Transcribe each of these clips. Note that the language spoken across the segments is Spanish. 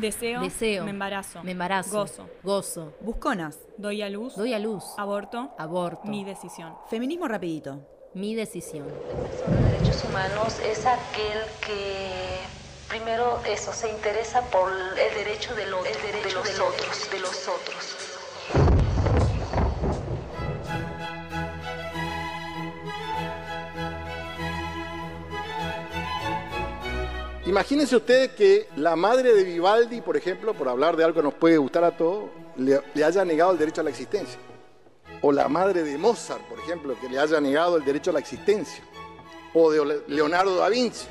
Deseo. Deseo. Me embarazo. Me embarazo. Gozo. Gozo. Busconas. Doy a luz. Doy a luz. Aborto. Aborto. Mi decisión. Feminismo rapidito. Mi decisión. Sobre derechos humanos es aquel que primero eso se interesa por el derecho de los, el derecho de los otros, de los otros. Imagínense ustedes que la madre de Vivaldi, por ejemplo, por hablar de algo que nos puede gustar a todos, le, haya negado el derecho a la existencia. O la madre de Mozart, por ejemplo, que le haya negado el derecho a la existencia. O de Leonardo da Vinci.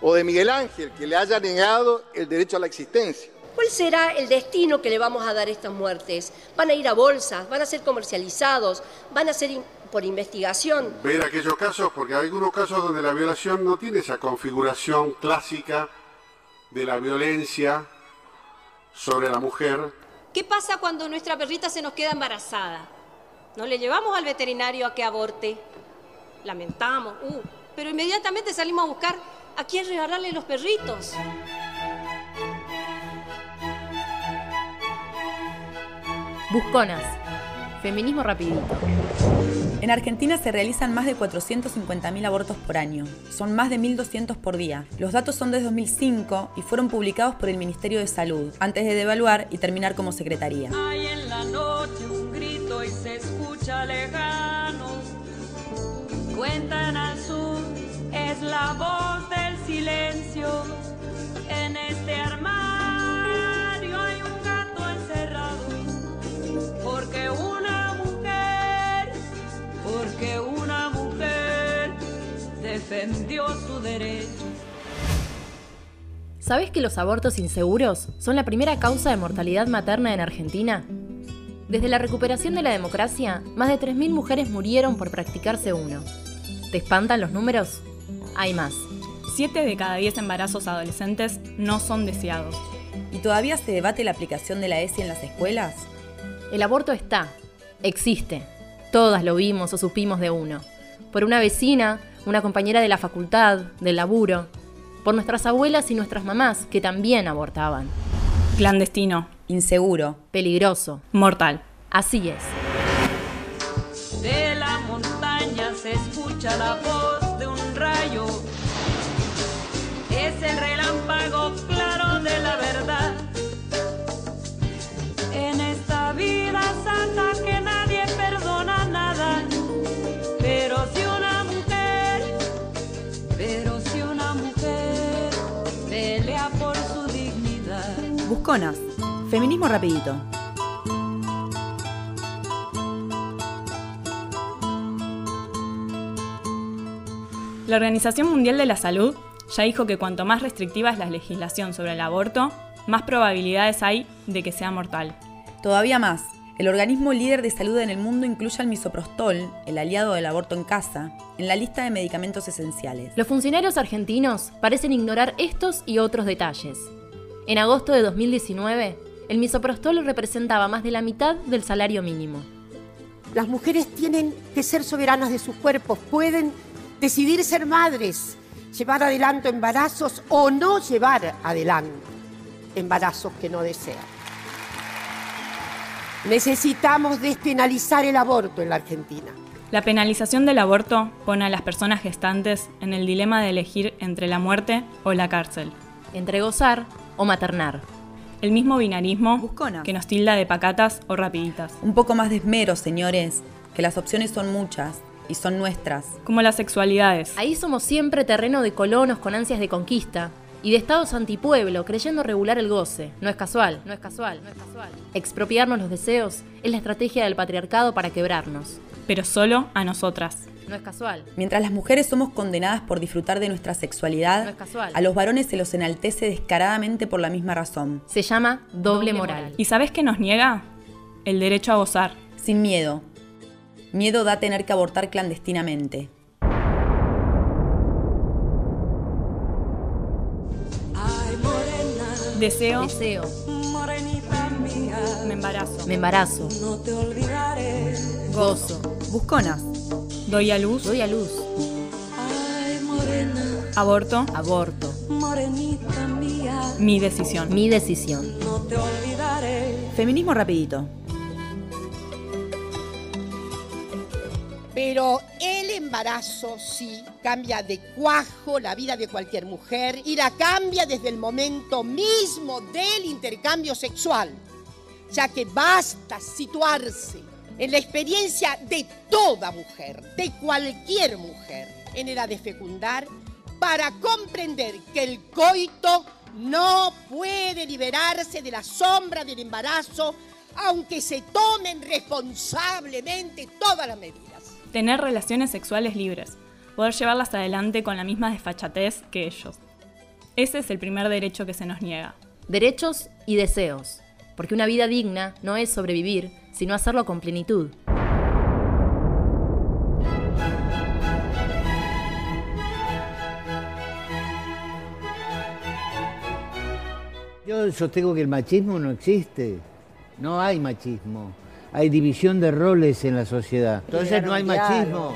O de Miguel Ángel, que le haya negado el derecho a la existencia. ¿Cuál será el destino que le vamos a dar a estas muertes? ¿Van a ir a bolsas? ¿Van a ser comercializados? ¿Van a ser por investigación? ver aquellos casos, porque hay algunos casos donde la violación no tiene esa configuración clásica de la violencia sobre la mujer. ¿Qué pasa cuando nuestra perrita se nos queda embarazada? No le llevamos al veterinario a que aborte. Lamentamos, uh, pero inmediatamente salimos a buscar a quién regalarle los perritos. Busconas. Feminismo rapidito. En Argentina se realizan más de 450.000 abortos por año. Son más de 1.200 por día. Los datos son de 2005 y fueron publicados por el Ministerio de Salud, antes de devaluar y terminar como secretaría. Hay en la noche un grito y se escucha lejano. Cuentan al sur, es la voz del silencio. En este armario defendió su derecho. ¿Sabés que los abortos inseguros son la primera causa de mortalidad materna en Argentina? Desde la recuperación de la democracia, más de 3.000 mujeres murieron por practicarse uno. ¿Te espantan los números? Hay más. Siete de cada diez embarazos adolescentes no son deseados. ¿Y todavía se debate la aplicación de la ESI en las escuelas? El aborto está, existe. Todas lo vimos o supimos de uno. Por una vecina, una compañera de la facultad, del laburo. Por nuestras abuelas y nuestras mamás, que también abortaban. Clandestino. Inseguro. Peligroso. Mortal. Así es. De la montaña se escucha la voz de un rayo. Feminismo rapidito. La Organización Mundial de la Salud ya dijo que cuanto más restrictiva es la legislación sobre el aborto, más probabilidades hay de que sea mortal. Todavía más, el organismo líder de salud en el mundo incluye al misoprostol, el aliado del aborto en casa, en la lista de medicamentos esenciales. Los funcionarios argentinos parecen ignorar estos y otros detalles. En agosto de 2019, el misoprostol representaba más de la mitad del salario mínimo. Las mujeres tienen que ser soberanas de sus cuerpos, pueden decidir ser madres, llevar adelante embarazos o no llevar adelante embarazos que no desean. Necesitamos despenalizar el aborto en la Argentina. La penalización del aborto pone a las personas gestantes en el dilema de elegir entre la muerte o la cárcel. Entre gozar o maternar. El mismo binarismo Buscona. que nos tilda de pacatas o rapiditas. Un poco más de esmero, señores, que las opciones son muchas y son nuestras. Como las sexualidades. Ahí somos siempre terreno de colonos con ansias de conquista y de estados antipueblo creyendo regular el goce. No es casual, no es casual, no es casual. Expropiarnos los deseos es la estrategia del patriarcado para quebrarnos. Pero solo a nosotras. No es casual. Mientras las mujeres somos condenadas por disfrutar de nuestra sexualidad, No es casual. a los varones se los enaltece descaradamente por la misma razón. Se llama doble moral. ¿Y sabes qué nos niega? El derecho a gozar. Sin miedo. Miedo da tener que abortar clandestinamente. Ay, morena, Deseo, Deseo, morenita mía, me embarazo. me embarazo, no te olvidaré. gozo, Busconas. Doy a luz, doy a luz, Ay, morena, aborto, aborto, morenita mía. Mi decisión. Mi decisión. No te olvidaré. Feminismo rapidito. Pero el embarazo sí cambia de cuajo la vida de cualquier mujer y la cambia desde el momento mismo del intercambio sexual, ya que basta situarse en la experiencia de toda mujer, de cualquier mujer, en edad de fecundar, para comprender que el coito no puede liberarse de la sombra del embarazo, aunque se tomen responsablemente todas las medidas. Tener relaciones sexuales libres. Poder llevarlas adelante con la misma desfachatez que ellos. Ese es el primer derecho que se nos niega. Derechos y deseos. Porque una vida digna no es sobrevivir, sino hacerlo con plenitud. Yo sostengo que el machismo no existe. No hay machismo. Hay división de roles en la sociedad. Entonces no hay machismo.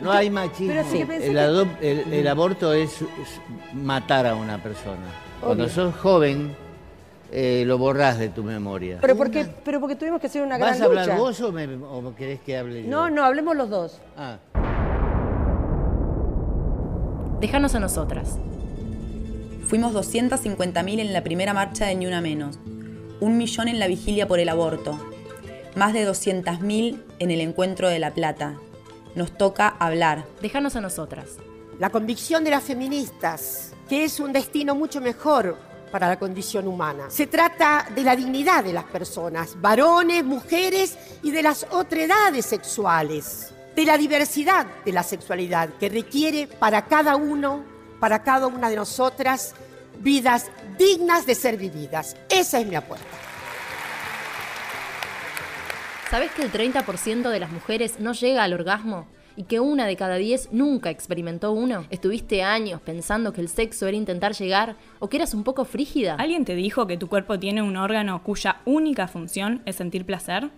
No hay machismo. Pero sí, El, el- el aborto es, matar a una persona. Cuando sos joven, eh, lo borrás de tu memoria. Pero porque, pero porque tuvimos que hacer una gran ¿Vas a hablar vos o, me- o querés que hable yo? No, no, hablemos los dos. Ah. Déjanos a nosotras. Fuimos 250.000 en la primera marcha de Ni Una Menos, un millón en la vigilia por el aborto, más de 200.000 en el encuentro de La Plata. Nos toca hablar. Déjanos a nosotras. La convicción de las feministas, que es un destino mucho mejor para la condición humana. Se trata de la dignidad de las personas, varones, mujeres y de las otredades sexuales, de la diversidad de la sexualidad que requiere para cada uno, para cada una de nosotras, vidas dignas de ser vividas. Esa es mi apuesta. ¿Sabés que el 30% de las mujeres no llega al orgasmo? ¿Y que una de cada 10 nunca experimentó uno? ¿Estuviste años pensando que el sexo era intentar llegar o que eras un poco frígida? ¿Alguien te dijo que tu cuerpo tiene un órgano cuya única función es sentir placer?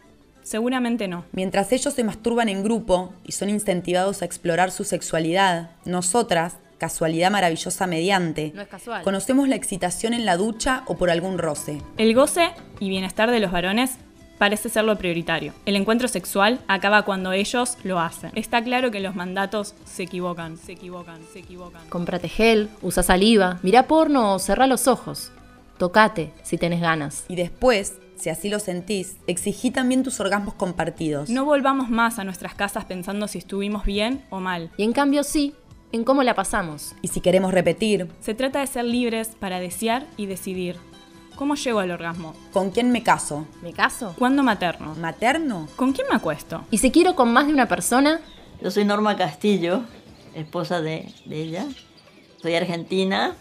Seguramente no. Mientras ellos se masturban en grupo y son incentivados a explorar su sexualidad, nosotras, casualidad maravillosa mediante, No es casual. conocemos la excitación en la ducha o por algún roce. El goce y bienestar de los varones parece ser lo prioritario. El encuentro sexual acaba cuando ellos lo hacen. Está claro que los mandatos se equivocan, se equivocan, se equivocan. Cómprate gel, usa saliva, mira porno o cerrá los ojos. Tocate si tenés ganas. Y después, si así lo sentís, exigí también tus orgasmos compartidos. No volvamos más a nuestras casas pensando si estuvimos bien o mal. Y en cambio sí, en cómo la pasamos. Y si queremos repetir, Se trata de ser libres para desear y decidir. ¿Cómo llego al orgasmo? ¿con quién me caso? ¿Me caso? ¿Cuándo materno? ¿Materno? ¿Con quién me acuesto? Y si quiero con más de una persona, Yo soy Norma Castillo, esposa de, de ella. Soy argentina.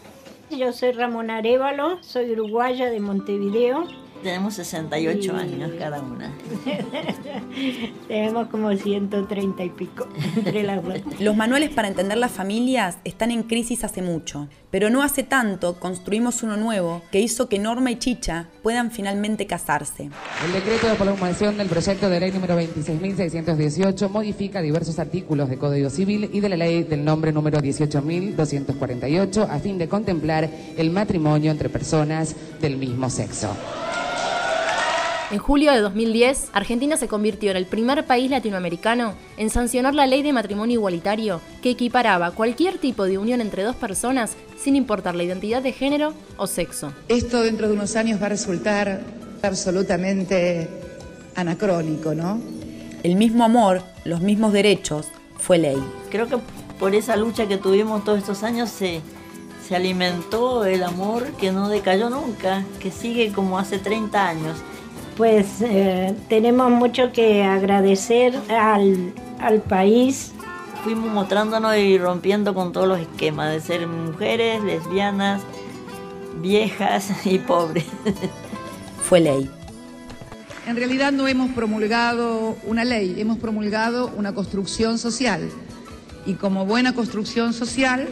Yo soy Ramón Arevalo, soy uruguaya de Montevideo. Tenemos 68 Y- años cada una. Tenemos como 130 y pico entre las dos. Los manuales para entender las familias están en crisis hace mucho, pero no hace tanto construimos uno nuevo que hizo que Norma y Chicha puedan finalmente casarse. El decreto de promulgación del proyecto de ley número 26.618 modifica diversos artículos de Código Civil y de la ley del nombre número 18.248 a fin de contemplar el matrimonio entre personas del mismo sexo. En julio de 2010, Argentina se convirtió en el primer país latinoamericano en sancionar la ley de matrimonio igualitario que equiparaba cualquier tipo de unión entre dos personas sin importar la identidad de género o sexo. Esto dentro de unos años va a resultar absolutamente anacrónico, ¿no? El mismo amor, los mismos derechos, fue ley. Creo que por esa lucha que tuvimos todos estos años se, se alimentó el amor que no decayó nunca, que sigue como hace 30 años. Pues eh, tenemos mucho que agradecer al, al país. Fuimos mostrándonos y rompiendo con todos los esquemas de ser mujeres, lesbianas, viejas y pobres. Fue ley. En realidad no hemos promulgado una ley, hemos promulgado una construcción social. Y como buena construcción social,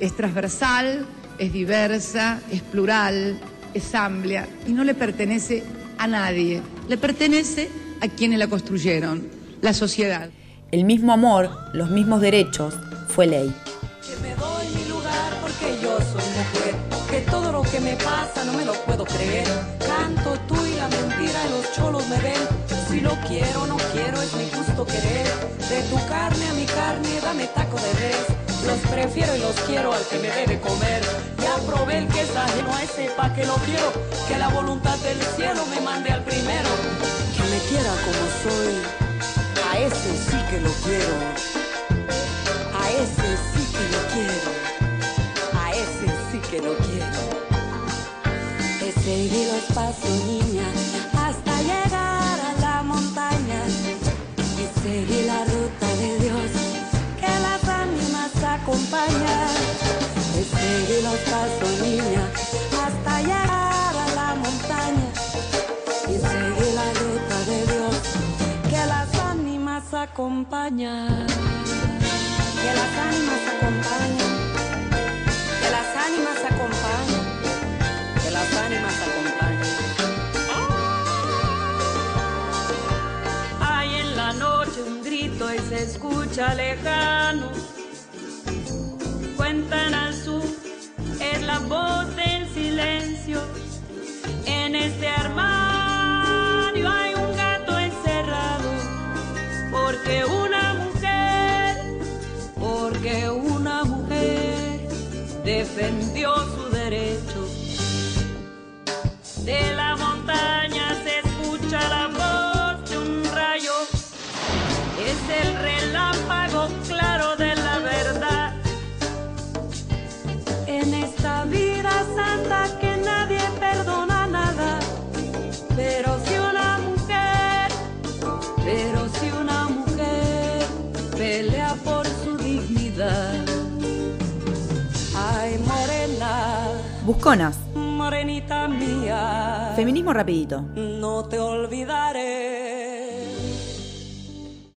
es transversal, es diversa, es plural, es amplia y no le pertenece a nadie, le pertenece a quienes la construyeron, la sociedad. El mismo amor, los mismos derechos, fue ley. Que me doy mi lugar porque yo soy mujer. ¿Qué me pasa? No me lo puedo creer. Canto tú y la mentira y los cholos me ven. Si lo quiero, no quiero, es mi gusto querer. De tu carne a mi carne, dame taco de res. Los prefiero y los quiero al que me debe comer. El que es ajeno a ese pa' que lo quiero. Que la voluntad del cielo me mande al primero. Que me quiera como soy. A ese sí que lo quiero. A ese sí que lo quiero. A ese sí que lo quiero. He seguido pasos, niña, hasta llegar a la montaña. Y seguí la ruta de Dios que las ánimas acompañan. Seguido los pasos, ánimas acompañan. Que las ánimas acompañan. Que las ánimas acompañan. Que las ánimas acompañan. Hay en la noche un grito y se escucha lejano. Cuentan al sur, es la voz del silencio. En este armario Porque una mujer, porque una mujer defendió su derecho. De la montaña Morenita mía. Feminismo rapidito. No te olvidaré.